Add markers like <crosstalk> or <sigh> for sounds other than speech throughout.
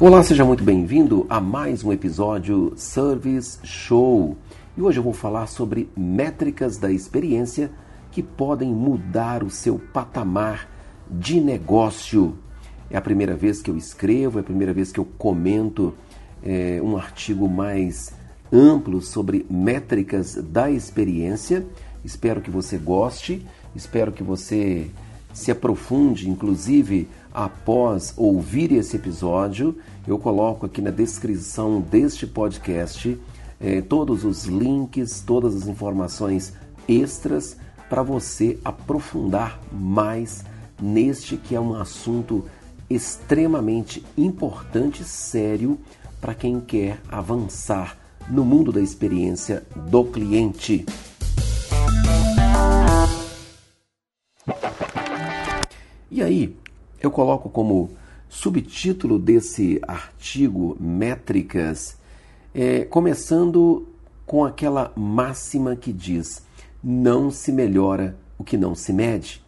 Olá, seja muito bem-vindo a mais um episódio Service Show. E hoje eu vou falar sobre métricas da experiência que podem mudar o seu patamar de negócio. É a primeira vez que eu escrevo, é a primeira vez que eu comento é, um artigo mais amplo sobre métricas da experiência. Espero que você goste, espero que você se aprofunde, inclusive após ouvir esse episódio. Eu coloco aqui na descrição deste podcast eh, todos os links, todas as informações extras para você aprofundar mais neste que é um assunto extremamente importante, sério para quem quer avançar no mundo da experiência do cliente. E aí, eu coloco como subtítulo desse artigo Métricas, é, começando com aquela máxima que diz: não se melhora o que não se mede.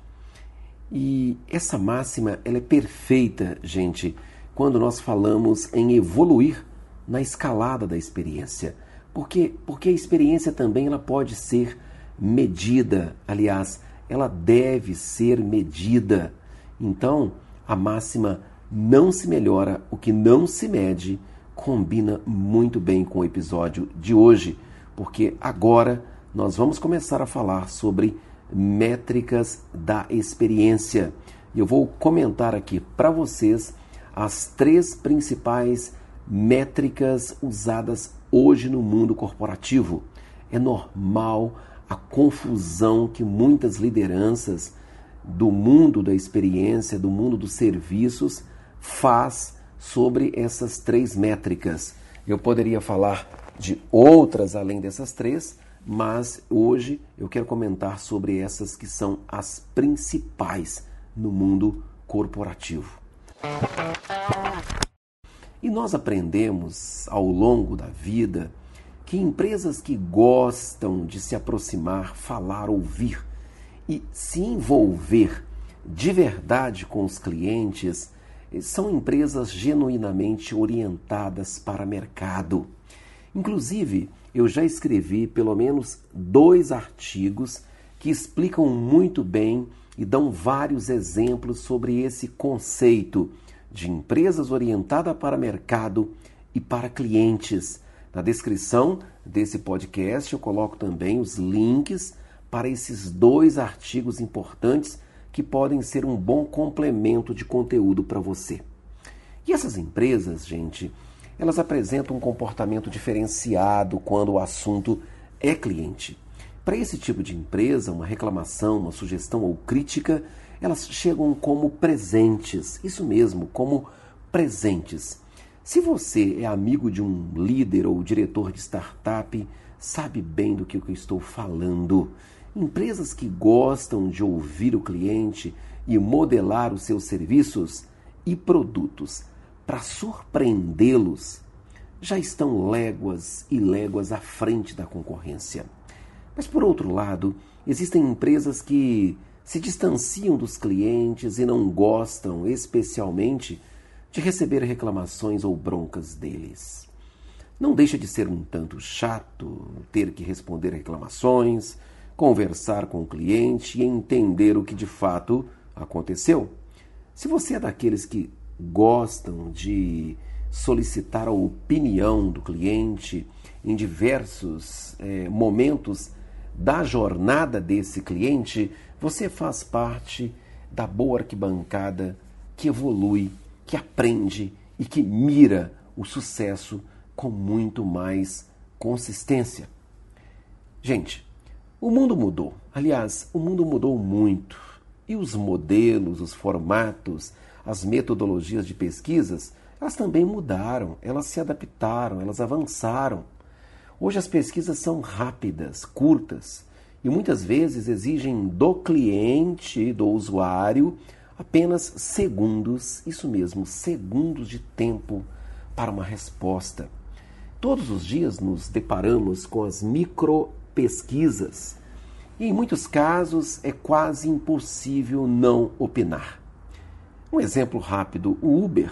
E essa máxima ela é perfeita, gente, quando nós falamos em evoluir na escalada da experiência. Porque, porque a experiência também ela pode ser medida, aliás, ela deve ser medida. Então, a máxima não se melhora o que não se mede combina muito bem com o episódio de hoje, porque agora nós vamos começar a falar sobre métricas da experiência. Eu vou comentar aqui para vocês as três principais métricas usadas hoje no mundo corporativo. É normal a confusão que muitas lideranças do mundo da experiência, do mundo dos serviços, faz sobre essas três métricas. Eu poderia falar de outras além dessas três, mas hoje eu quero comentar sobre essas que são as principais no mundo corporativo. E nós aprendemos ao longo da vida que empresas que gostam de se aproximar, falar, ouvir e se envolver de verdade com os clientes são empresas genuinamente orientadas para mercado. Inclusive, eu já escrevi pelo menos dois artigos que explicam muito bem e dão vários exemplos sobre esse conceito de empresas orientadas para mercado e para clientes. Na descrição desse podcast eu coloco também os links para esses dois artigos importantes que podem ser um bom complemento de conteúdo para você. E essas empresas, gente, elas apresentam um comportamento diferenciado quando o assunto é cliente. Para esse tipo de empresa, uma reclamação, uma sugestão ou crítica elas chegam como presentes, isso mesmo, como presentes. Se você é amigo de um líder ou diretor de startup, sabe bem do que eu estou falando. Empresas que gostam de ouvir o cliente e modelar os seus serviços e produtos para surpreendê-los já estão léguas e léguas à frente da concorrência. Mas por outro lado, existem empresas que se distanciam dos clientes e não gostam, especialmente, de receber reclamações ou broncas deles. Não deixa de ser um tanto chato ter que responder reclamações, conversar com o cliente e entender o que de fato aconteceu. Se você é daqueles que gostam de solicitar a opinião do cliente em diversos é, momentos da jornada desse cliente, você faz parte da boa arquibancada que evolui, que aprende e que mira o sucesso com muito mais consistência. Gente, o mundo mudou. Aliás, o mundo mudou muito. E os modelos, os formatos, as metodologias de pesquisas, elas também mudaram, elas se adaptaram, elas avançaram. Hoje as pesquisas são rápidas, curtas, e muitas vezes exigem do cliente, do usuário, apenas segundos, isso mesmo, segundos de tempo para uma resposta. Todos os dias nos deparamos com as micro pesquisas e em muitos casos é quase impossível não opinar. Um exemplo rápido: o Uber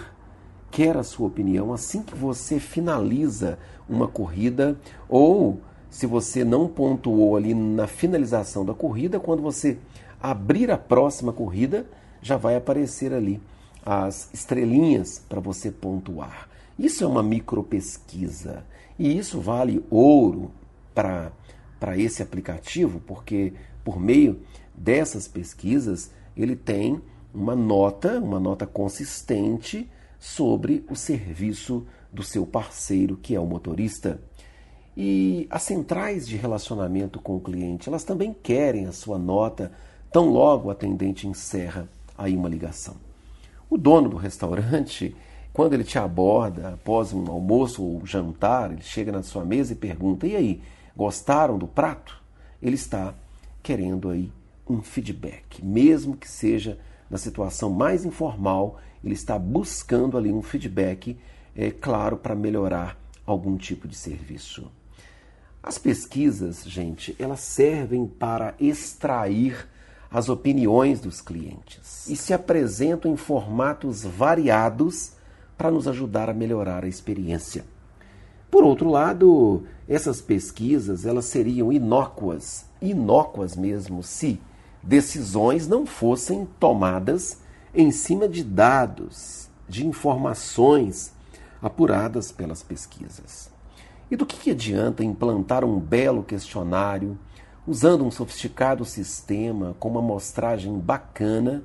quer a sua opinião assim que você finaliza uma corrida ou se você não pontuou ali na finalização da corrida, quando você abrir a próxima corrida, já vai aparecer ali as estrelinhas para você pontuar. Isso é uma micropesquisa e isso vale ouro para esse aplicativo, porque por meio dessas pesquisas ele tem uma nota, uma nota consistente sobre o serviço do seu parceiro, que é o motorista. E as centrais de relacionamento com o cliente, elas também querem a sua nota tão logo o atendente encerra aí uma ligação. O dono do restaurante, <laughs> quando ele te aborda após um almoço ou jantar, ele chega na sua mesa e pergunta: "E aí, gostaram do prato?" Ele está querendo aí um feedback, mesmo que seja na situação mais informal, ele está buscando ali um feedback, é claro, para melhorar algum tipo de serviço. As pesquisas, gente, elas servem para extrair as opiniões dos clientes e se apresentam em formatos variados para nos ajudar a melhorar a experiência. Por outro lado, essas pesquisas elas seriam inócuas, inócuas mesmo, se decisões não fossem tomadas em cima de dados, de informações apuradas pelas pesquisas. E do que, que adianta implantar um belo questionário usando um sofisticado sistema com uma amostragem bacana,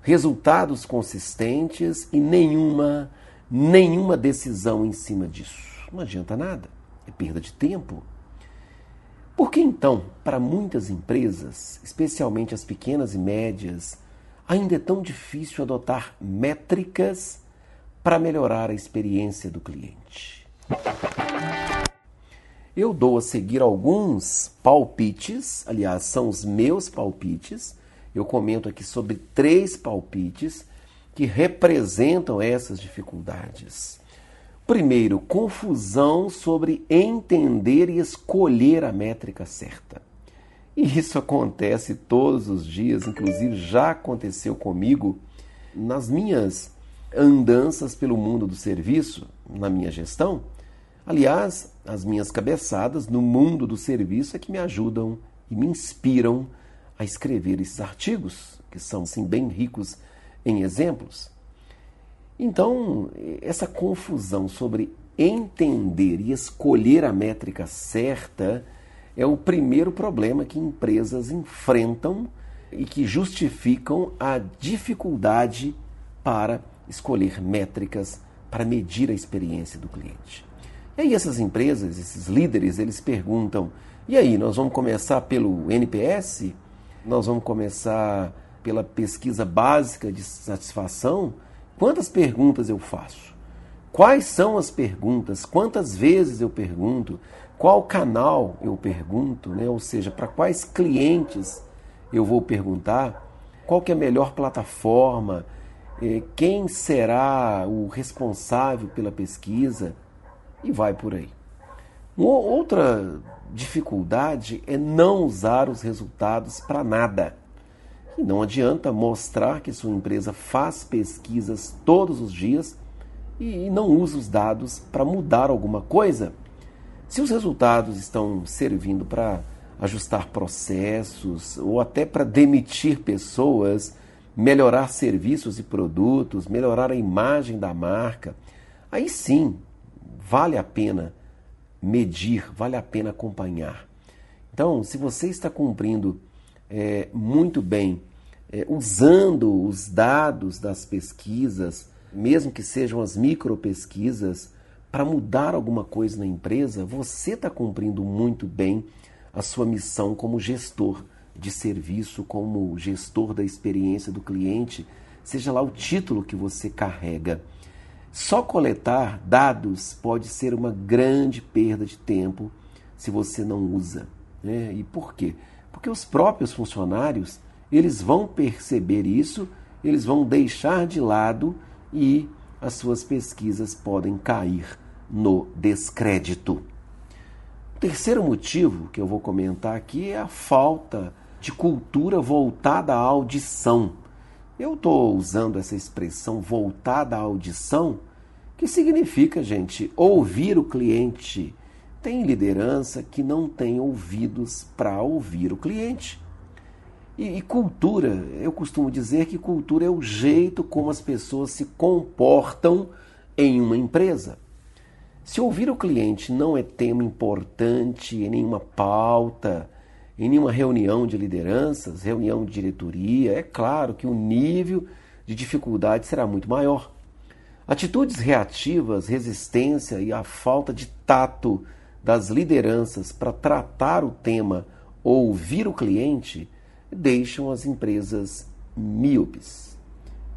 resultados consistentes e nenhuma nenhuma decisão em cima disso. Não adianta nada, é perda de tempo. Por que então, para muitas empresas, especialmente as pequenas e médias, ainda é tão difícil adotar métricas para melhorar a experiência do cliente? Eu dou a seguir alguns palpites, aliás, são os meus palpites. Eu comento aqui sobre três palpites que representam essas dificuldades. Primeiro, confusão sobre entender e escolher a métrica certa. E isso acontece todos os dias, inclusive já aconteceu comigo nas minhas andanças pelo mundo do serviço, na minha gestão. Aliás, as minhas cabeçadas no mundo do serviço é que me ajudam e me inspiram a escrever esses artigos, que são assim bem ricos em exemplos. Então, essa confusão sobre entender e escolher a métrica certa é o primeiro problema que empresas enfrentam e que justificam a dificuldade para escolher métricas para medir a experiência do cliente. E aí essas empresas, esses líderes, eles perguntam: e aí, nós vamos começar pelo NPS? Nós vamos começar pela pesquisa básica de satisfação? Quantas perguntas eu faço? Quais são as perguntas? Quantas vezes eu pergunto? Qual canal eu pergunto? Né? Ou seja, para quais clientes eu vou perguntar? Qual que é a melhor plataforma? Eh, quem será o responsável pela pesquisa? e vai por aí. Outra dificuldade é não usar os resultados para nada. E não adianta mostrar que sua empresa faz pesquisas todos os dias e não usa os dados para mudar alguma coisa. Se os resultados estão servindo para ajustar processos ou até para demitir pessoas, melhorar serviços e produtos, melhorar a imagem da marca, aí sim vale a pena medir, vale a pena acompanhar. Então, se você está cumprindo é, muito bem, é, usando os dados das pesquisas, mesmo que sejam as micro pesquisas, para mudar alguma coisa na empresa, você está cumprindo muito bem a sua missão como gestor de serviço, como gestor da experiência do cliente, seja lá o título que você carrega. Só coletar dados pode ser uma grande perda de tempo se você não usa. Né? E por quê? Porque os próprios funcionários eles vão perceber isso, eles vão deixar de lado e as suas pesquisas podem cair no descrédito. O terceiro motivo que eu vou comentar aqui é a falta de cultura voltada à audição. Eu estou usando essa expressão voltada à audição que significa, gente, ouvir o cliente. Tem liderança que não tem ouvidos para ouvir o cliente. E, e, cultura, eu costumo dizer que cultura é o jeito como as pessoas se comportam em uma empresa. Se ouvir o cliente não é tema importante em nenhuma pauta, em nenhuma reunião de lideranças, reunião de diretoria, é claro que o nível de dificuldade será muito maior. Atitudes reativas, resistência e a falta de tato das lideranças para tratar o tema ou ouvir o cliente deixam as empresas míopes.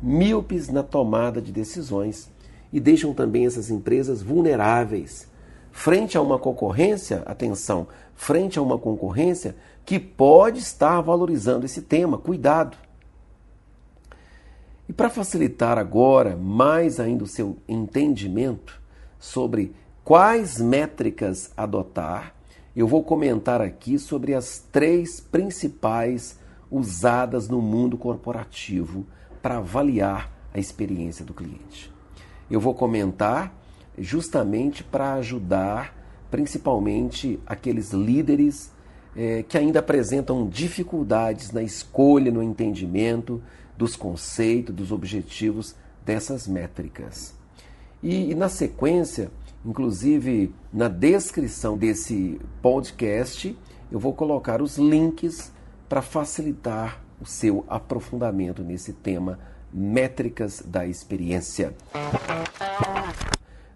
Míopes na tomada de decisões e deixam também essas empresas vulneráveis frente a uma concorrência, atenção, frente a uma concorrência que pode estar valorizando esse tema. Cuidado! E para facilitar agora mais ainda o seu entendimento sobre quais métricas adotar, eu vou comentar aqui sobre as três principais usadas no mundo corporativo para avaliar a experiência do cliente. Eu vou comentar justamente para ajudar principalmente aqueles líderes é, que ainda apresentam dificuldades na escolha, no entendimento dos conceitos, dos objetivos dessas métricas. E, e na sequência, inclusive na descrição desse podcast, eu vou colocar os links para facilitar o seu aprofundamento nesse tema métricas da experiência.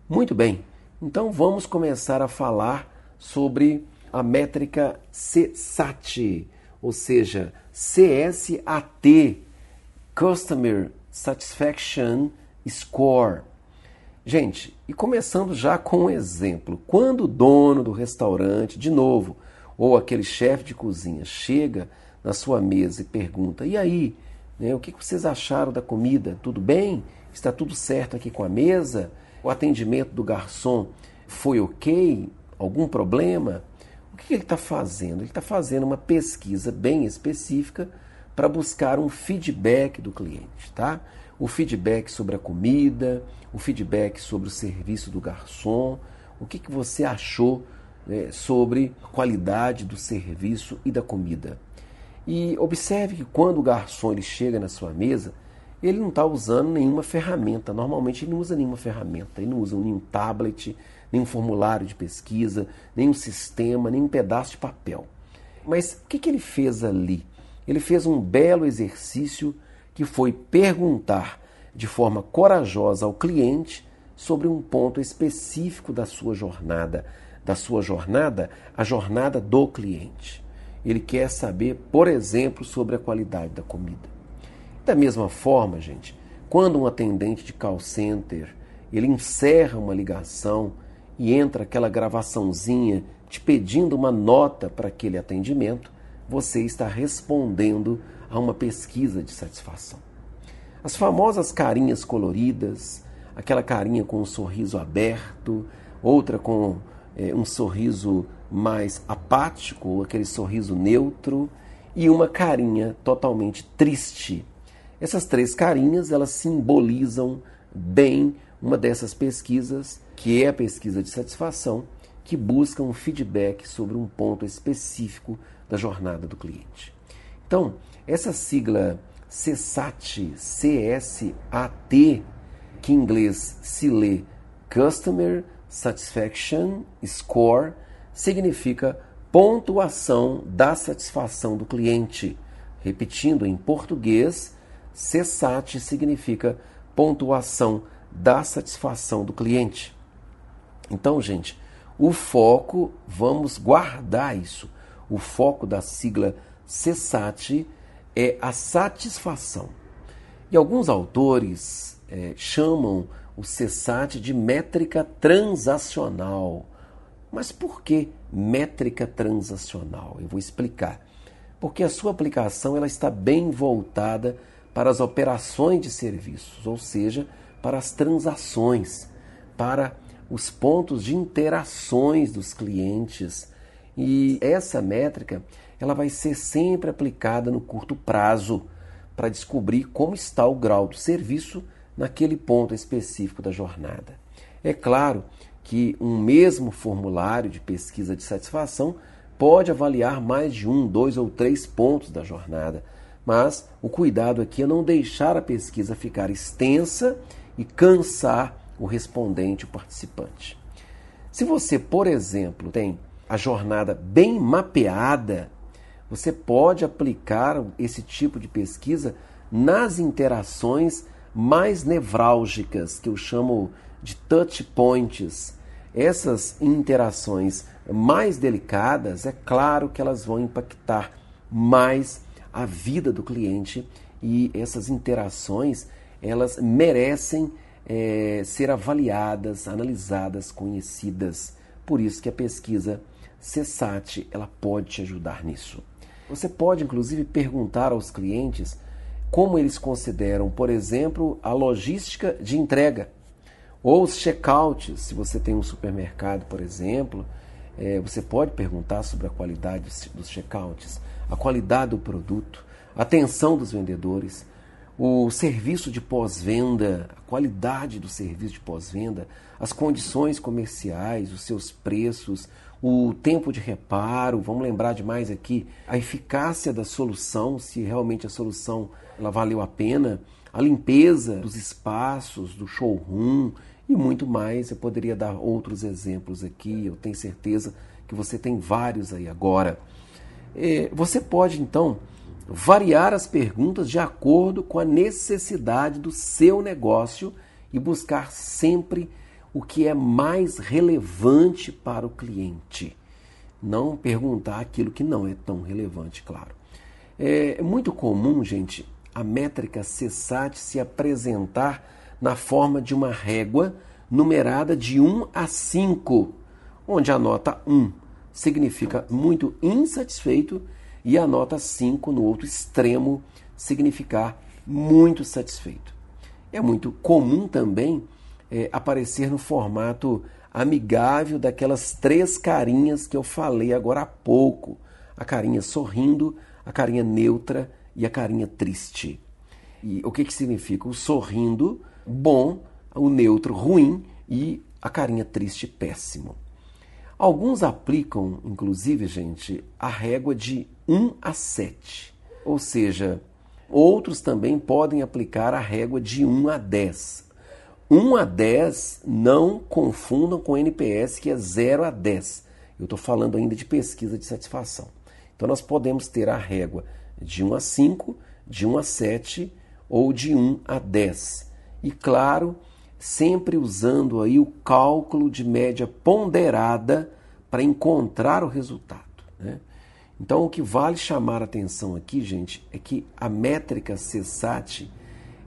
Muito bem, então vamos começar a falar sobre a métrica CSAT, ou seja, CSAT, Customer Satisfaction Score. Gente, e começando já com um exemplo. Quando o dono do restaurante, de novo, ou aquele chefe de cozinha chega na sua mesa e pergunta: E aí, né, o que vocês acharam da comida? Tudo bem? Está tudo certo aqui com a mesa? O atendimento do garçom foi ok? Algum problema? O que ele está fazendo? Ele está fazendo uma pesquisa bem específica para buscar um feedback do cliente, tá? O feedback sobre a comida, o feedback sobre o serviço do garçom, o que, que você achou né, sobre a qualidade do serviço e da comida. E observe que quando o garçom ele chega na sua mesa, ele não está usando nenhuma ferramenta. Normalmente ele não usa nenhuma ferramenta, ele não usa nenhum tablet, nenhum formulário de pesquisa, nenhum sistema, nenhum pedaço de papel. Mas o que, que ele fez ali? ele fez um belo exercício que foi perguntar de forma corajosa ao cliente sobre um ponto específico da sua jornada, da sua jornada, a jornada do cliente. Ele quer saber, por exemplo, sobre a qualidade da comida. Da mesma forma, gente, quando um atendente de call center, ele encerra uma ligação e entra aquela gravaçãozinha te pedindo uma nota para aquele atendimento, você está respondendo a uma pesquisa de satisfação. As famosas carinhas coloridas, aquela carinha com um sorriso aberto, outra com é, um sorriso mais apático, aquele sorriso neutro, e uma carinha totalmente triste. Essas três carinhas, elas simbolizam bem uma dessas pesquisas, que é a pesquisa de satisfação, que busca um feedback sobre um ponto específico da jornada do cliente. Então, essa sigla CSAT, C-S-A-T, que em inglês se lê Customer Satisfaction Score, significa pontuação da satisfação do cliente. Repetindo em português, CSAT significa pontuação da satisfação do cliente. Então, gente, o foco, vamos guardar isso. O foco da sigla CESAT é a satisfação. E alguns autores é, chamam o CESAT de métrica transacional. Mas por que métrica transacional? Eu vou explicar. Porque a sua aplicação ela está bem voltada para as operações de serviços, ou seja, para as transações, para os pontos de interações dos clientes, e essa métrica ela vai ser sempre aplicada no curto prazo para descobrir como está o grau do serviço naquele ponto específico da jornada. É claro que um mesmo formulário de pesquisa de satisfação pode avaliar mais de um, dois ou três pontos da jornada, mas o cuidado aqui é não deixar a pesquisa ficar extensa e cansar o respondente, o participante. Se você, por exemplo, tem a jornada bem mapeada, você pode aplicar esse tipo de pesquisa nas interações mais nevrálgicas, que eu chamo de touch points. Essas interações mais delicadas, é claro que elas vão impactar mais a vida do cliente e essas interações elas merecem é, ser avaliadas, analisadas, conhecidas. Por isso que a pesquisa CESAT ela pode te ajudar nisso. Você pode inclusive perguntar aos clientes como eles consideram, por exemplo, a logística de entrega ou os checkouts. Se você tem um supermercado, por exemplo, é, você pode perguntar sobre a qualidade dos checkouts, a qualidade do produto, a atenção dos vendedores, o serviço de pós-venda, a qualidade do serviço de pós-venda, as condições comerciais, os seus preços, o tempo de reparo, vamos lembrar de mais aqui, a eficácia da solução, se realmente a solução ela valeu a pena, a limpeza dos espaços, do showroom e muito mais. Eu poderia dar outros exemplos aqui, eu tenho certeza que você tem vários aí agora. É, você pode então variar as perguntas de acordo com a necessidade do seu negócio e buscar sempre o que é mais relevante para o cliente. Não perguntar aquilo que não é tão relevante, claro. É muito comum, gente, a métrica CSAT se apresentar na forma de uma régua numerada de 1 a 5, onde a nota 1 significa muito insatisfeito e a nota 5 no outro extremo significar muito satisfeito. É muito comum também é, aparecer no formato amigável daquelas três carinhas que eu falei agora há pouco: a carinha sorrindo, a carinha neutra e a carinha triste. E o que, que significa? O sorrindo, bom, o neutro, ruim e a carinha triste, péssimo. Alguns aplicam, inclusive, gente, a régua de 1 a 7. Ou seja, outros também podem aplicar a régua de 1 a 10. 1 a 10 não confundam com NPS, que é 0 a 10. Eu estou falando ainda de pesquisa de satisfação. Então, nós podemos ter a régua de 1 a 5, de 1 a 7 ou de 1 a 10. E claro, sempre usando aí o cálculo de média ponderada para encontrar o resultado. Né? Então, o que vale chamar a atenção aqui, gente, é que a métrica CSAT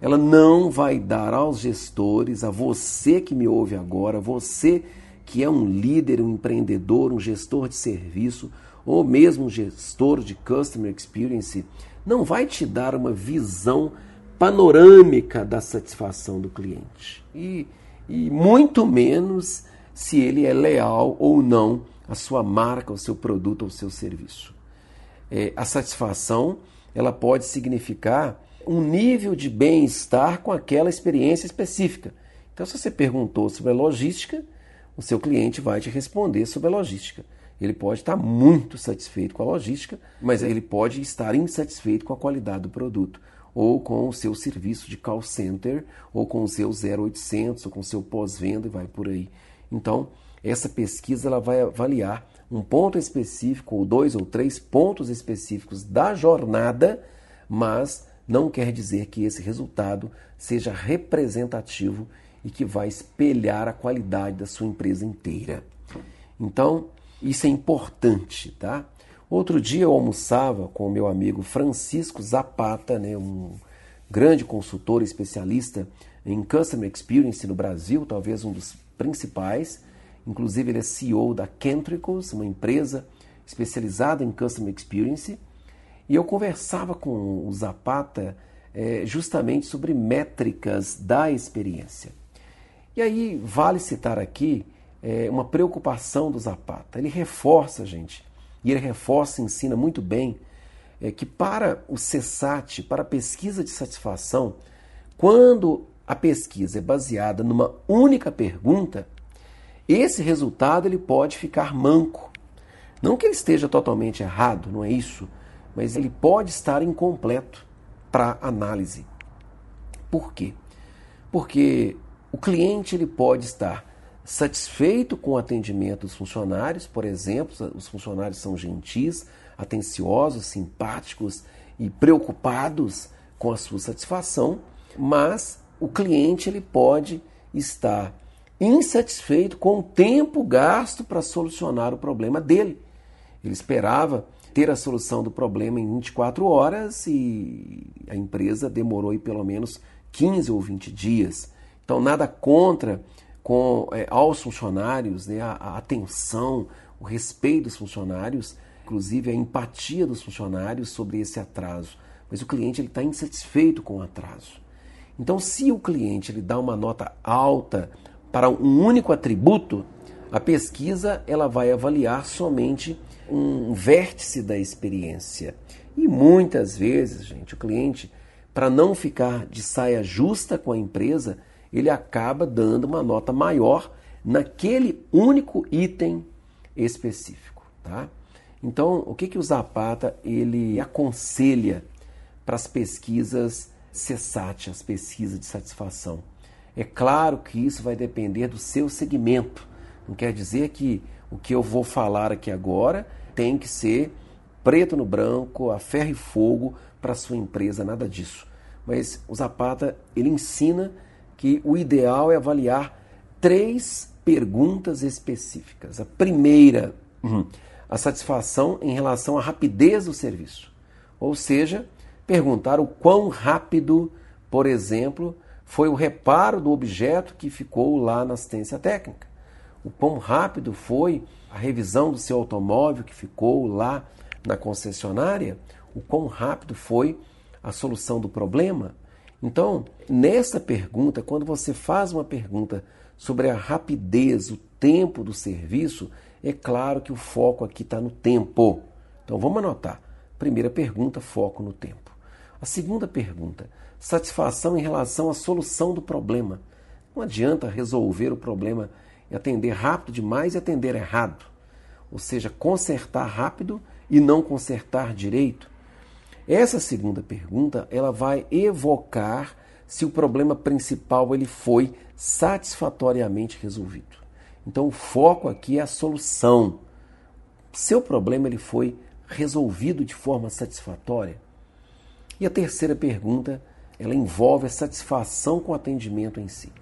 ela não vai dar aos gestores, a você que me ouve agora, você que é um líder, um empreendedor, um gestor de serviço ou mesmo um gestor de customer experience, não vai te dar uma visão panorâmica da satisfação do cliente. E, e muito menos se ele é leal ou não à sua marca, ao seu produto, ao seu serviço. É, a satisfação ela pode significar um nível de bem-estar com aquela experiência específica. Então, se você perguntou sobre a logística, o seu cliente vai te responder sobre a logística. Ele pode estar muito satisfeito com a logística, mas ele pode estar insatisfeito com a qualidade do produto ou com o seu serviço de call center, ou com o seu 0800, ou com o seu pós-venda e vai por aí. Então, essa pesquisa ela vai avaliar um ponto específico, ou dois ou três pontos específicos da jornada, mas não quer dizer que esse resultado seja representativo e que vai espelhar a qualidade da sua empresa inteira. Então, isso é importante, tá? Outro dia eu almoçava com o meu amigo Francisco Zapata, né, um grande consultor especialista em Customer Experience no Brasil, talvez um dos principais. Inclusive, ele é CEO da Kentricals, uma empresa especializada em Customer Experience. E eu conversava com o Zapata é, justamente sobre métricas da experiência. E aí, vale citar aqui é, uma preocupação do Zapata. Ele reforça, gente, e ele reforça e ensina muito bem é, que para o CESAT, para a pesquisa de satisfação, quando a pesquisa é baseada numa única pergunta, esse resultado ele pode ficar manco. Não que ele esteja totalmente errado, não é isso, mas ele pode estar incompleto para análise. Por quê? Porque o cliente ele pode estar satisfeito com o atendimento dos funcionários, por exemplo, os funcionários são gentis, atenciosos, simpáticos e preocupados com a sua satisfação, mas o cliente ele pode estar insatisfeito com o tempo gasto para solucionar o problema dele. Ele esperava ter a solução do problema em 24 horas e a empresa demorou aí pelo menos 15 ou 20 dias. Então, nada contra com é, aos funcionários, né, a, a atenção, o respeito dos funcionários, inclusive a empatia dos funcionários sobre esse atraso. Mas o cliente está insatisfeito com o atraso. Então, se o cliente ele dá uma nota alta para um único atributo, a pesquisa ela vai avaliar somente um vértice da experiência. E muitas vezes, gente, o cliente, para não ficar de saia justa com a empresa, ele acaba dando uma nota maior naquele único item específico, tá? Então, o que que o Zapata ele aconselha para as pesquisas CSAT, as pesquisas de satisfação? É claro que isso vai depender do seu segmento. Não quer dizer que o que eu vou falar aqui agora tem que ser preto no branco, a ferro e fogo para sua empresa, nada disso. Mas o Zapata, ele ensina que o ideal é avaliar três perguntas específicas. A primeira, uhum, a satisfação em relação à rapidez do serviço. Ou seja, perguntar o quão rápido, por exemplo, foi o reparo do objeto que ficou lá na assistência técnica. O quão rápido foi a revisão do seu automóvel que ficou lá na concessionária, o quão rápido foi a solução do problema. Então, nessa pergunta, quando você faz uma pergunta sobre a rapidez, o tempo do serviço, é claro que o foco aqui está no tempo. Então vamos anotar. Primeira pergunta, foco no tempo. A segunda pergunta, satisfação em relação à solução do problema. Não adianta resolver o problema e atender rápido demais e atender errado. Ou seja, consertar rápido e não consertar direito. Essa segunda pergunta, ela vai evocar se o problema principal ele foi satisfatoriamente resolvido. Então o foco aqui é a solução. Seu problema ele foi resolvido de forma satisfatória. E a terceira pergunta ela envolve a satisfação com o atendimento em si.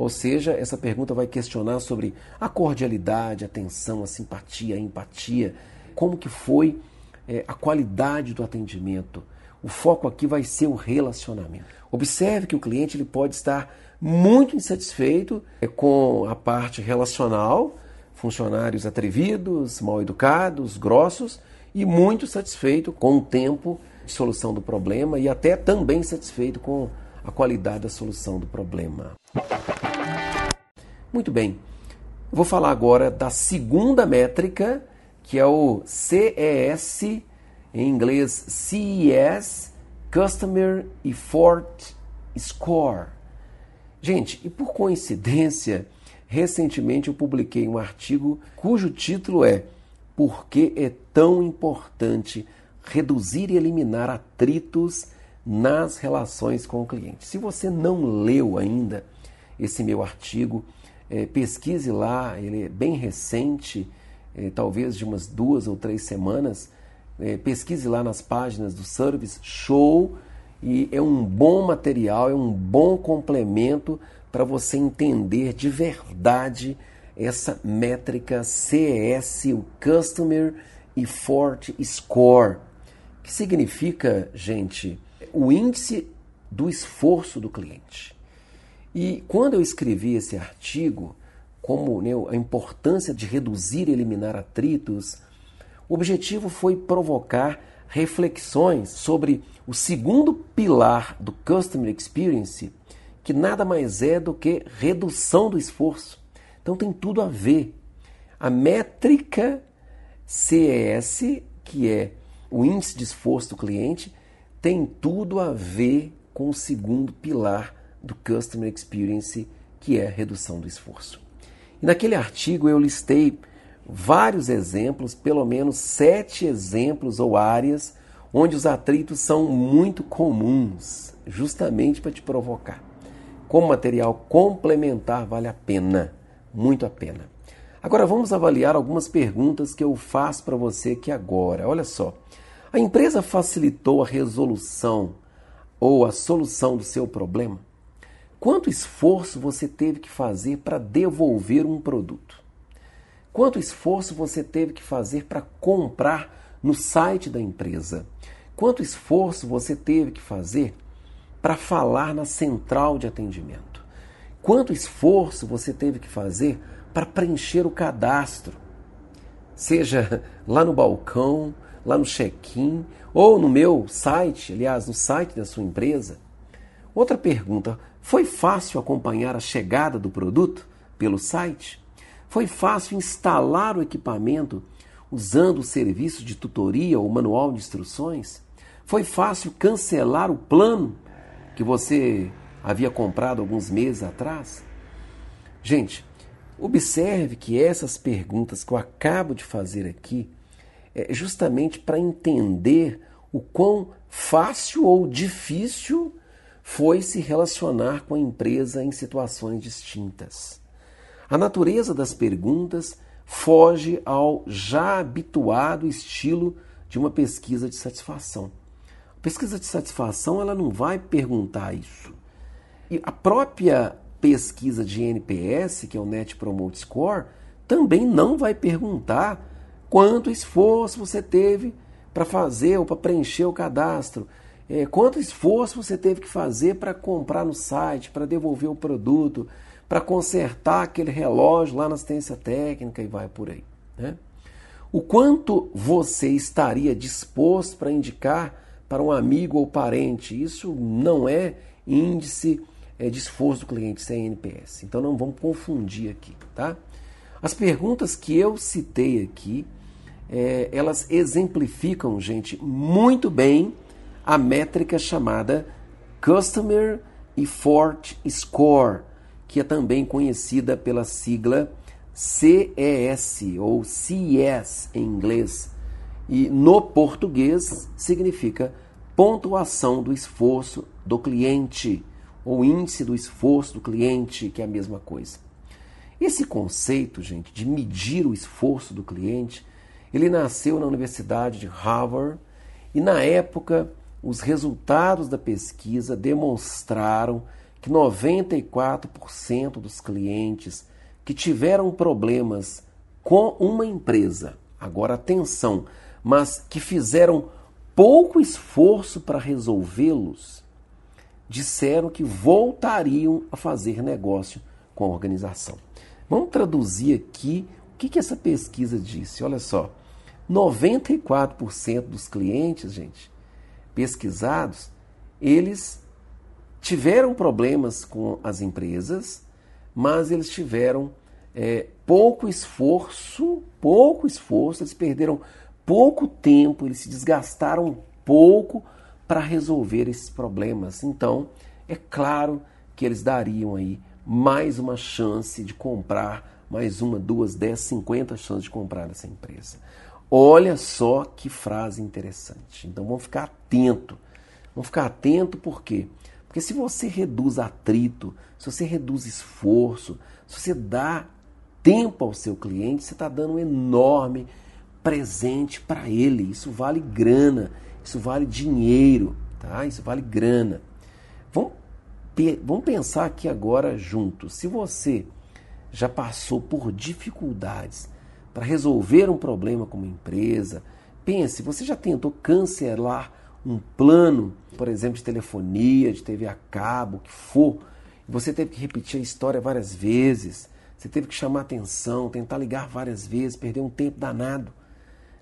Ou seja, essa pergunta vai questionar sobre a cordialidade, a atenção, a simpatia, a empatia, como que foi é, a qualidade do atendimento. O foco aqui vai ser o relacionamento. Observe que o cliente ele pode estar muito insatisfeito é, com a parte relacional, funcionários atrevidos, mal educados, grossos, e muito satisfeito com o tempo de solução do problema e até também satisfeito com a qualidade da solução do problema. Muito bem, vou falar agora da segunda métrica, que é o CES, em inglês CES, Customer Effort Score. Gente, e por coincidência, recentemente eu publiquei um artigo cujo título é Por que é tão importante reduzir e eliminar atritos nas relações com o cliente. Se você não leu ainda esse meu artigo, é, pesquise lá, ele é bem recente, é, talvez de umas duas ou três semanas. É, pesquise lá nas páginas do Service Show e é um bom material, é um bom complemento para você entender de verdade essa métrica CES, o Customer Effort Score que significa, gente, o índice do esforço do cliente. E quando eu escrevi esse artigo, como né, a importância de reduzir e eliminar atritos, o objetivo foi provocar reflexões sobre o segundo pilar do Customer Experience, que nada mais é do que redução do esforço. Então tem tudo a ver. A métrica CES, que é o índice de esforço do cliente tem tudo a ver com o segundo pilar do Customer Experience, que é redução do esforço. E naquele artigo eu listei vários exemplos, pelo menos sete exemplos ou áreas onde os atritos são muito comuns, justamente para te provocar. Como material complementar vale a pena, muito a pena. Agora vamos avaliar algumas perguntas que eu faço para você aqui agora. Olha só. A empresa facilitou a resolução ou a solução do seu problema? Quanto esforço você teve que fazer para devolver um produto? Quanto esforço você teve que fazer para comprar no site da empresa? Quanto esforço você teve que fazer para falar na central de atendimento? Quanto esforço você teve que fazer para preencher o cadastro? Seja <laughs> lá no balcão, lá no check-in ou no meu site, aliás, no site da sua empresa. Outra pergunta: foi fácil acompanhar a chegada do produto pelo site? Foi fácil instalar o equipamento usando o serviço de tutoria ou manual de instruções? Foi fácil cancelar o plano que você havia comprado alguns meses atrás? Gente, observe que essas perguntas que eu acabo de fazer aqui é justamente para entender o quão fácil ou difícil foi se relacionar com a empresa em situações distintas. A natureza das perguntas foge ao já habituado estilo de uma pesquisa de satisfação. A pesquisa de satisfação ela não vai perguntar isso. E a própria pesquisa de NPS, que é o Net Promote Score, também não vai perguntar quanto esforço você teve para fazer ou para preencher o cadastro, é, quanto esforço você teve que fazer para comprar no site, para devolver o produto, para consertar aquele relógio lá na assistência técnica e vai por aí. Né? O quanto você estaria disposto para indicar para um amigo ou parente, isso não é índice é, de esforço do cliente, isso é NPS. Então não vamos confundir aqui, tá? As perguntas que eu citei aqui, é, elas exemplificam, gente, muito bem a métrica chamada Customer Effort Score, que é também conhecida pela sigla CES ou CES em inglês. E no português significa pontuação do esforço do cliente ou índice do esforço do cliente, que é a mesma coisa. Esse conceito, gente, de medir o esforço do cliente, ele nasceu na Universidade de Harvard e, na época, os resultados da pesquisa demonstraram que 94% dos clientes que tiveram problemas com uma empresa, agora atenção, mas que fizeram pouco esforço para resolvê-los, disseram que voltariam a fazer negócio com a organização. Vamos traduzir aqui o que, que essa pesquisa disse. Olha só. 94% dos clientes, gente, pesquisados, eles tiveram problemas com as empresas, mas eles tiveram é, pouco esforço, pouco esforço, eles perderam pouco tempo, eles se desgastaram pouco para resolver esses problemas. Então, é claro que eles dariam aí mais uma chance de comprar, mais uma, duas, dez, cinquenta chances de comprar essa empresa. Olha só que frase interessante. Então vamos ficar atento. Vamos ficar atento por quê? Porque se você reduz atrito, se você reduz esforço, se você dá tempo ao seu cliente, você está dando um enorme presente para ele. Isso vale grana, isso vale dinheiro, tá? Isso vale grana. Vamos, vamos pensar aqui agora juntos. Se você já passou por dificuldades para resolver um problema com uma empresa. Pense, você já tentou cancelar um plano, por exemplo, de telefonia, de TV a cabo, o que for, e você teve que repetir a história várias vezes, você teve que chamar atenção, tentar ligar várias vezes, perder um tempo danado.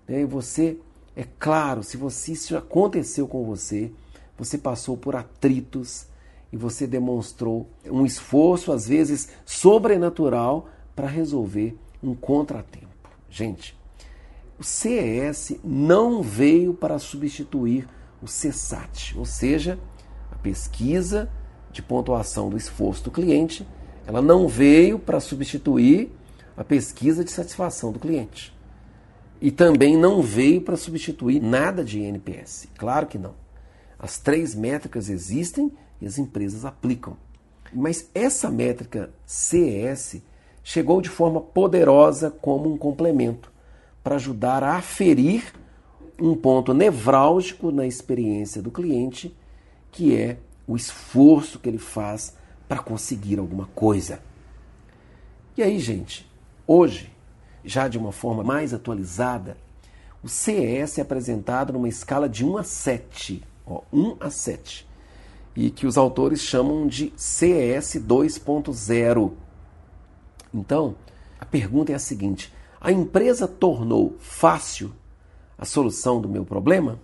Né? E você, é claro, se você isso aconteceu com você, você passou por atritos e você demonstrou um esforço, às vezes sobrenatural, para resolver um contratempo. Gente, o CES não veio para substituir o CESAT, ou seja, a pesquisa de pontuação do esforço do cliente, ela não veio para substituir a pesquisa de satisfação do cliente. E também não veio para substituir nada de NPS. Claro que não. As três métricas existem e as empresas aplicam. Mas essa métrica CES chegou de forma poderosa como um complemento para ajudar a aferir um ponto nevrálgico na experiência do cliente, que é o esforço que ele faz para conseguir alguma coisa. E aí, gente, hoje, já de uma forma mais atualizada, o CES é apresentado numa escala de 1 a 7, ó, 1 a 7, e que os autores chamam de CES 2.0. Então, a pergunta é a seguinte: a empresa tornou fácil a solução do meu problema?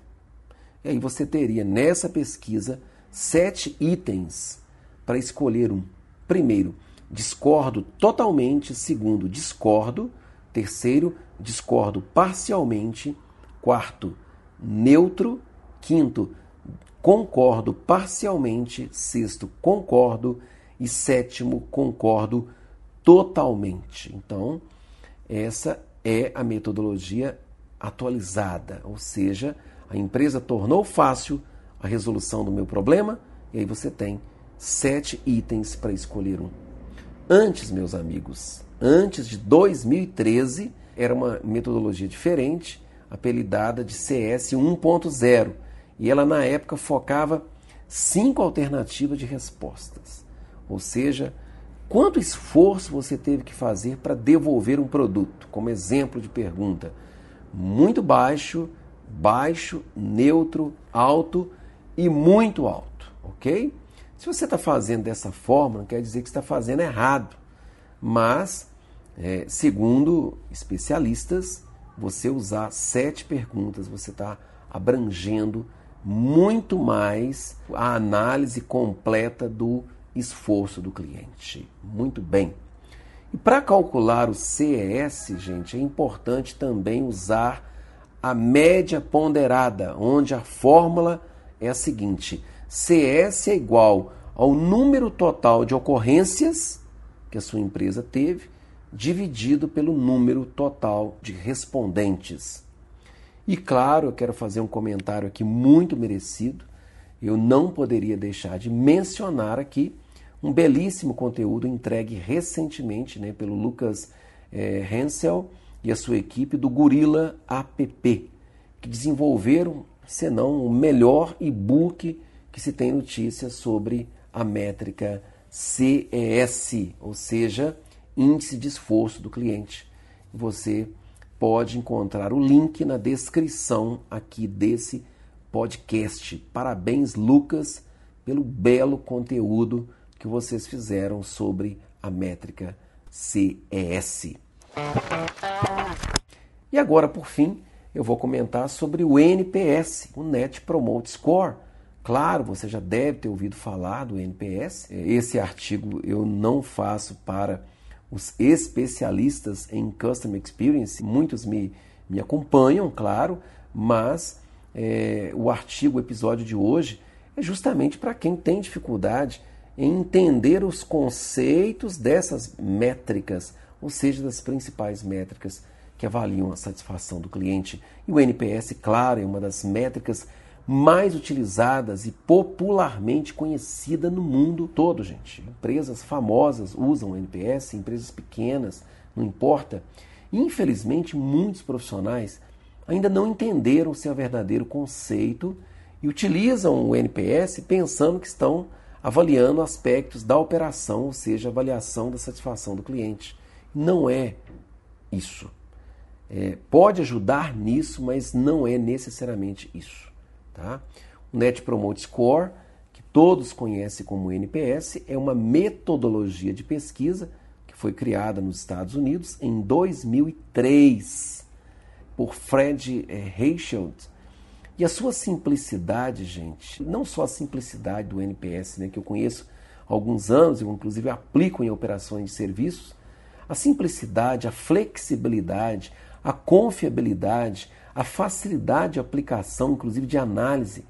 E aí você teria nessa pesquisa sete itens para escolher um. Primeiro, discordo totalmente. Segundo, discordo. Terceiro, discordo parcialmente. Quarto, neutro. Quinto, concordo parcialmente. Sexto, concordo. E sétimo, concordo totalmente. Então, essa é a metodologia atualizada, ou seja, a empresa tornou fácil a resolução do meu problema, e aí você tem sete itens para escolher um. Antes, meus amigos, antes de 2013, era uma metodologia diferente, apelidada de CS 1.0, e ela na época focava cinco alternativas de respostas. Ou seja, quanto esforço você teve que fazer para devolver um produto, como exemplo de pergunta. Muito baixo, baixo, neutro, alto e muito alto, ok? Se você está fazendo dessa forma, não quer dizer que está fazendo errado, mas, é, segundo especialistas, você usar sete perguntas, você está abrangendo muito mais a análise completa do esforço do cliente. Muito bem. E para calcular o CES, gente, é importante também usar a média ponderada, onde a fórmula é a seguinte: CS é igual ao número total de ocorrências que a sua empresa teve, dividido pelo número total de respondentes. E claro, eu quero fazer um comentário aqui muito merecido. Eu não poderia deixar de mencionar aqui um belíssimo conteúdo entregue recentemente né, pelo Lucas é, Hensel e a sua equipe do Gorilla App, que desenvolveram senão o melhor e-book que se tem notícias sobre a métrica CES, ou seja, índice de esforço do cliente. Você pode encontrar o link na descrição aqui desse podcast. Parabéns, Lucas, pelo belo conteúdo que vocês fizeram sobre a métrica CES. E agora, por fim, eu vou comentar sobre o NPS, o Net Promote Score. Claro, você já deve ter ouvido falar do NPS. Esse artigo eu não faço para os especialistas em Customer Experience. Muitos me, me acompanham, claro, mas é, o artigo, o episódio de hoje, é justamente para quem tem dificuldade entender os conceitos dessas métricas, ou seja, das principais métricas que avaliam a satisfação do cliente. E o NPS, claro, é uma das métricas mais utilizadas e popularmente conhecida no mundo todo, gente. Empresas famosas usam o NPS, empresas pequenas, não importa. Infelizmente, muitos profissionais ainda não entenderam o seu verdadeiro conceito e utilizam o NPS pensando que estão avaliando aspectos da operação, ou seja, avaliação da satisfação do cliente. Não é isso. É, pode ajudar nisso, mas não é necessariamente isso. Tá? O Net Promote Score, que todos conhecem como NPS, é uma metodologia de pesquisa que foi criada nos Estados Unidos em 2003 por Fred é, Reichelt. E a sua simplicidade, gente, não só a simplicidade do NPS, né, que eu conheço há alguns anos, eu inclusive aplico em operações de serviços, a simplicidade, a flexibilidade, a confiabilidade, a facilidade de aplicação, inclusive de análise,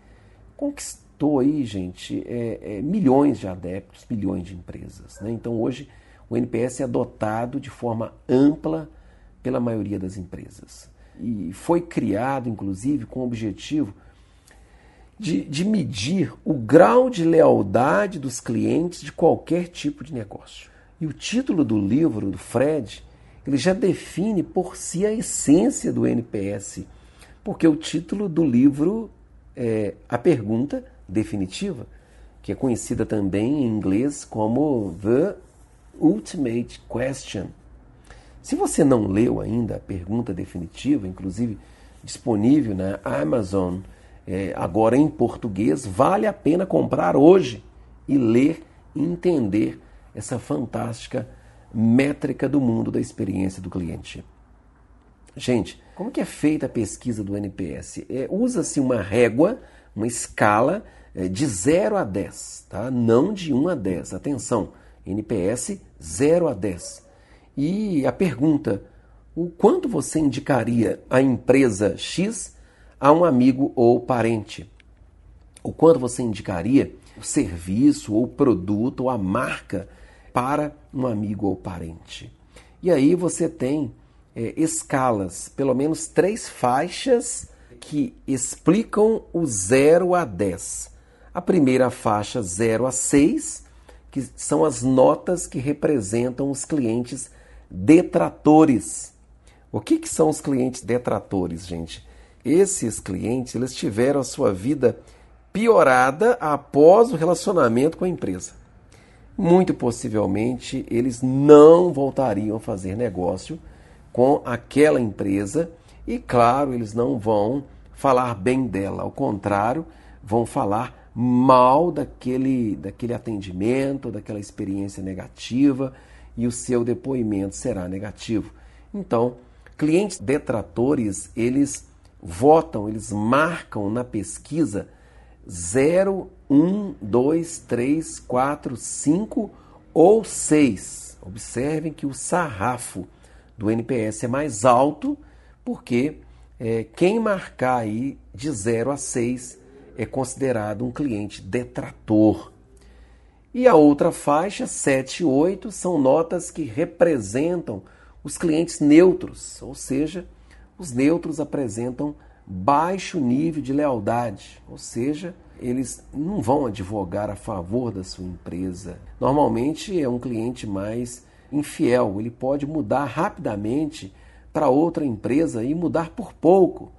conquistou aí, gente, é, é, milhões de adeptos, milhões de empresas. Né? Então hoje o NPS é adotado de forma ampla pela maioria das empresas. E foi criado, inclusive, com o objetivo de, de medir o grau de lealdade dos clientes de qualquer tipo de negócio. E o título do livro do Fred, ele já define por si a essência do NPS, porque o título do livro é a pergunta definitiva, que é conhecida também em inglês como The Ultimate Question. Se você não leu ainda a pergunta definitiva, inclusive disponível na Amazon, é, agora em português, vale a pena comprar hoje e ler e entender essa fantástica métrica do mundo da experiência do cliente. Gente, como que é feita a pesquisa do NPS? É, Usa-se uma régua, uma escala é, de 0 a 10, tá? não de 1 a 10. Atenção, NPS 0 a 10. E a pergunta: o quanto você indicaria a empresa X a um amigo ou parente? O quanto você indicaria o serviço ou produto ou a marca para um amigo ou parente? E aí você tem é, escalas, pelo menos três faixas que explicam o 0 a 10. A primeira faixa, 0 a 6, que são as notas que representam os clientes detratores. O que, que são os clientes detratores, gente? Esses clientes eles tiveram a sua vida piorada após o relacionamento com a empresa. Muito possivelmente eles não voltariam a fazer negócio com aquela empresa e, claro, eles não vão falar bem dela, ao contrário, vão falar mal daquele, daquele atendimento, daquela experiência negativa e o seu depoimento será negativo. Então, clientes detratores, eles votam, eles marcam na pesquisa 0, 1, 2, 3, 4, 5 ou 6. Observem que o sarrafo do NPS é mais alto, porque é, quem marcar aí de 0 a 6 é considerado um cliente detrator. E a outra faixa, 7 e 8, são notas que representam os clientes neutros, ou seja, os neutros apresentam baixo nível de lealdade, ou seja, eles não vão advogar a favor da sua empresa. Normalmente é um cliente mais infiel, ele pode mudar rapidamente para outra empresa e mudar por pouco.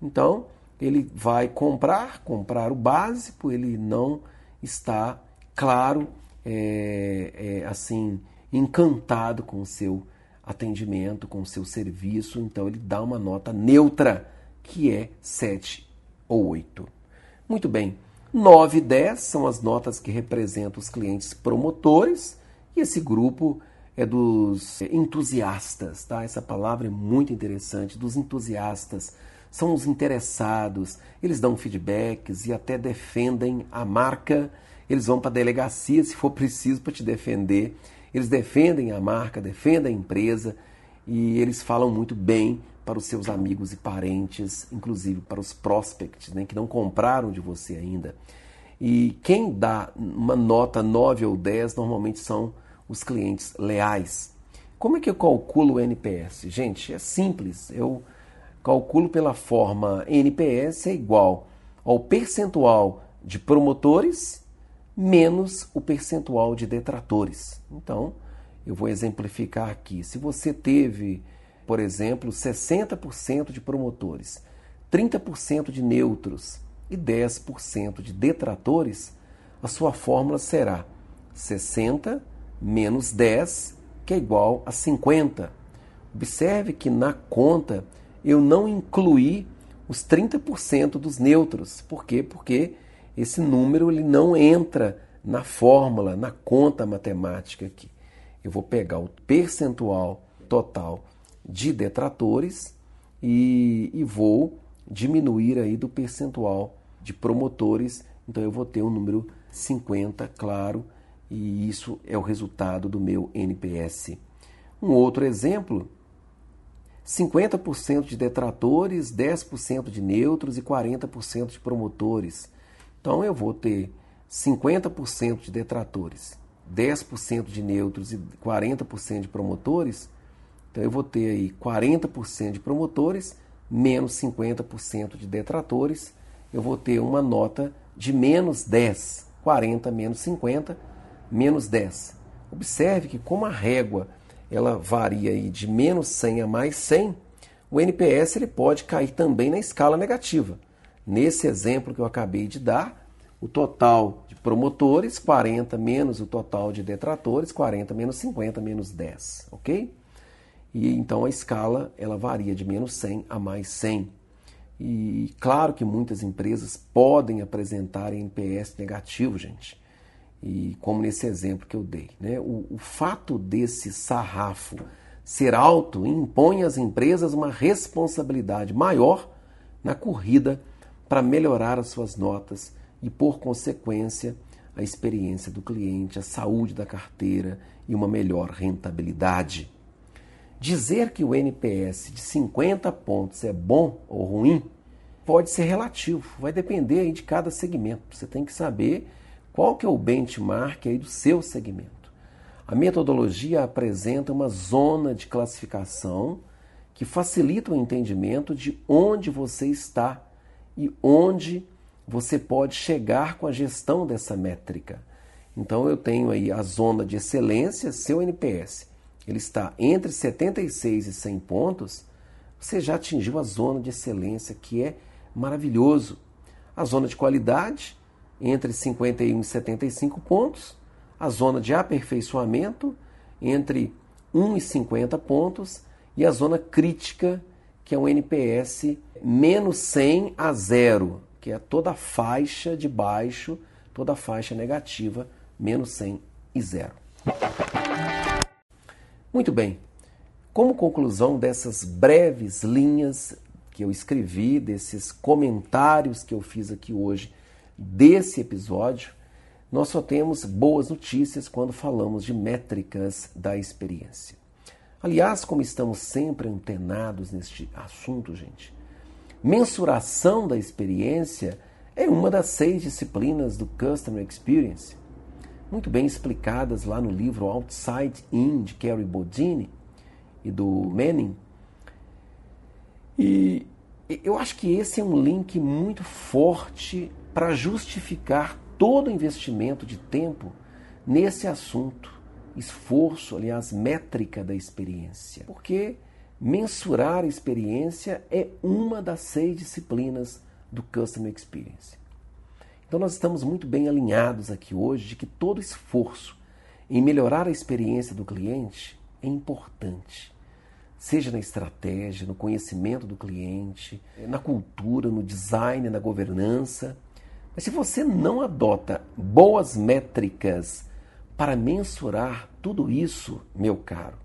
Então, ele vai comprar, comprar o básico, ele não está claro, é, é, assim, encantado com o seu atendimento, com o seu serviço, então ele dá uma nota neutra, que é 7 ou 8. Muito bem, 9 e 10 são as notas que representam os clientes promotores, e esse grupo é dos entusiastas, tá? Essa palavra é muito interessante, dos entusiastas. São os interessados, eles dão feedbacks e até defendem a marca eles vão para a delegacia se for preciso para te defender. Eles defendem a marca, defendem a empresa e eles falam muito bem para os seus amigos e parentes, inclusive para os prospects, né, que não compraram de você ainda. E quem dá uma nota 9 ou 10 normalmente são os clientes leais. Como é que eu calculo o NPS? Gente, é simples. Eu calculo pela forma NPS é igual ao percentual de promotores menos o percentual de detratores. Então, eu vou exemplificar aqui. Se você teve, por exemplo, 60% de promotores, 30% de neutros e 10% de detratores, a sua fórmula será 60 menos 10, que é igual a 50. Observe que na conta eu não incluí os 30% dos neutros. Por quê? Porque esse número ele não entra na fórmula, na conta matemática aqui. Eu vou pegar o percentual total de detratores e, e vou diminuir aí do percentual de promotores. Então eu vou ter um número 50, claro, e isso é o resultado do meu NPS. Um outro exemplo: 50% de detratores, 10% de neutros e 40% de promotores. Então eu vou ter 50% de detratores, 10% de neutros e 40% de promotores. Então eu vou ter aí 40% de promotores menos 50% de detratores. Eu vou ter uma nota de menos 10, 40 menos 50, menos 10. Observe que como a régua ela varia aí de menos 100 a mais 100, o NPS ele pode cair também na escala negativa. Nesse exemplo que eu acabei de dar, o total de promotores, 40 menos o total de detratores, 40 menos 50 menos 10, ok? E então a escala ela varia de menos 100 a mais 100. E claro que muitas empresas podem apresentar NPS negativo, gente e como nesse exemplo que eu dei. Né? O, o fato desse sarrafo ser alto impõe às empresas uma responsabilidade maior na corrida para melhorar as suas notas e, por consequência, a experiência do cliente, a saúde da carteira e uma melhor rentabilidade. Dizer que o NPS de 50 pontos é bom ou ruim pode ser relativo, vai depender de cada segmento. Você tem que saber qual que é o benchmark aí do seu segmento? A metodologia apresenta uma zona de classificação que facilita o entendimento de onde você está e onde você pode chegar com a gestão dessa métrica. Então eu tenho aí a zona de excelência, seu NPS. Ele está entre 76 e 100 pontos, você já atingiu a zona de excelência, que é maravilhoso. A zona de qualidade, entre 51 e 75 pontos, a zona de aperfeiçoamento entre 1 e 50 pontos e a zona crítica, que é um NPS menos 100 a 0, que é toda a faixa de baixo, toda a faixa negativa, menos 100 e 0. Muito bem. Como conclusão dessas breves linhas que eu escrevi, desses comentários que eu fiz aqui hoje desse episódio, nós só temos boas notícias quando falamos de métricas da experiência. Aliás, como estamos sempre antenados neste assunto, gente, mensuração da experiência é uma das seis disciplinas do Customer Experience, muito bem explicadas lá no livro Outside In, de Kerry Bodini e do Manning. E eu acho que esse é um link muito forte para justificar todo o investimento de tempo nesse assunto, esforço, aliás, métrica da experiência. Porque mensurar a experiência é uma das seis disciplinas do Customer Experience. Então nós estamos muito bem alinhados aqui hoje de que todo esforço em melhorar a experiência do cliente é importante. Seja na estratégia, no conhecimento do cliente, na cultura, no design, na governança. Mas se você não adota boas métricas para mensurar tudo isso, meu caro,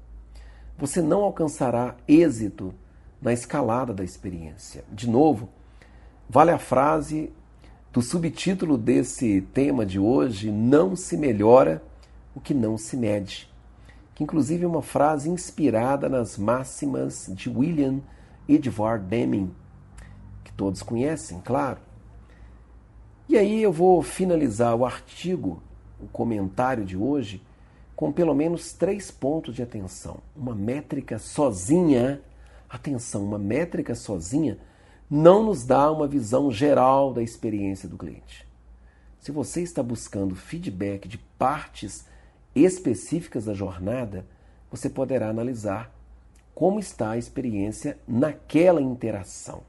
você não alcançará êxito na escalada da experiência. De novo, vale a frase do subtítulo desse tema de hoje: Não se melhora o que não se mede. Que inclusive é uma frase inspirada nas máximas de William Edward Deming, que todos conhecem, claro. E aí eu vou finalizar o artigo, o comentário de hoje, com pelo menos três pontos de atenção. Uma métrica sozinha, atenção, uma métrica sozinha não nos dá uma visão geral da experiência do cliente. Se você está buscando feedback de partes específicas da jornada, você poderá analisar como está a experiência naquela interação.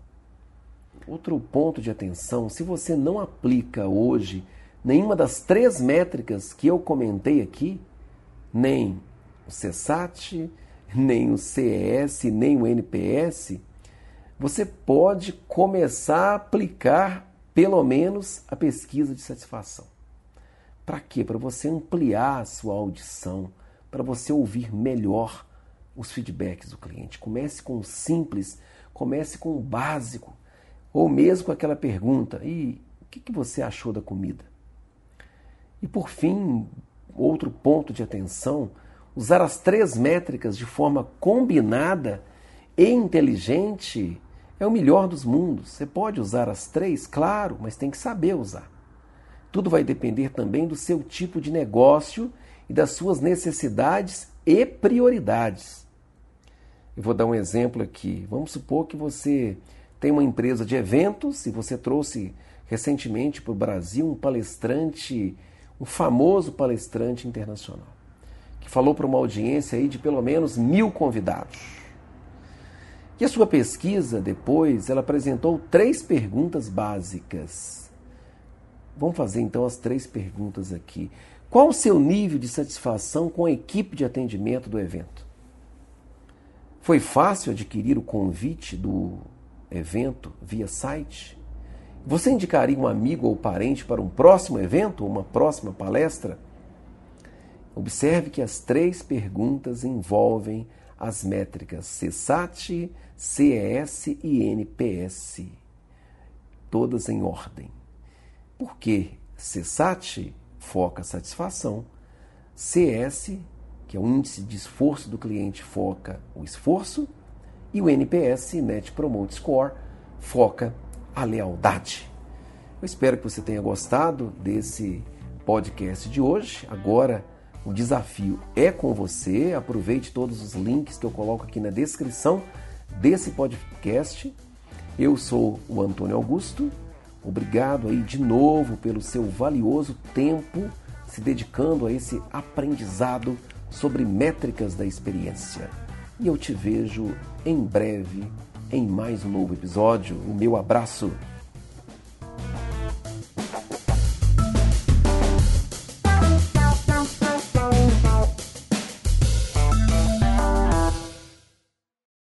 Outro ponto de atenção: se você não aplica hoje nenhuma das três métricas que eu comentei aqui, nem o CSAT, nem o CES, nem o NPS, você pode começar a aplicar pelo menos a pesquisa de satisfação. Para quê? Para você ampliar a sua audição, para você ouvir melhor os feedbacks do cliente. Comece com o simples, comece com o básico. Ou mesmo com aquela pergunta: e o que, que você achou da comida? E por fim, outro ponto de atenção: usar as três métricas de forma combinada e inteligente é o melhor dos mundos. Você pode usar as três, claro, mas tem que saber usar. Tudo vai depender também do seu tipo de negócio e das suas necessidades e prioridades. Eu vou dar um exemplo aqui. Vamos supor que você tem uma empresa de eventos e você trouxe recentemente para o Brasil um palestrante, um famoso palestrante internacional, que falou para uma audiência aí de pelo menos mil convidados. E a sua pesquisa, depois, ela apresentou três perguntas básicas. Vamos fazer então as três perguntas aqui. Qual o seu nível de satisfação com a equipe de atendimento do evento? Foi fácil adquirir o convite do evento via site? Você indicaria um amigo ou parente para um próximo evento ou uma próxima palestra? Observe que as três perguntas envolvem as métricas CSAT, CES e NPS, todas em ordem. Por que CSAT foca satisfação, CS, que é o índice de esforço do cliente, foca o esforço, e o NPS, Net Promote Score, foca a lealdade. Eu espero que você tenha gostado desse podcast de hoje. Agora o desafio é com você. Aproveite todos os links que eu coloco aqui na descrição desse podcast. Eu sou o Antônio Augusto Obrigado aí de novo pelo seu valioso tempo se dedicando a esse aprendizado sobre métricas da experiência. E eu te vejo em breve em mais um novo episódio. O meu abraço.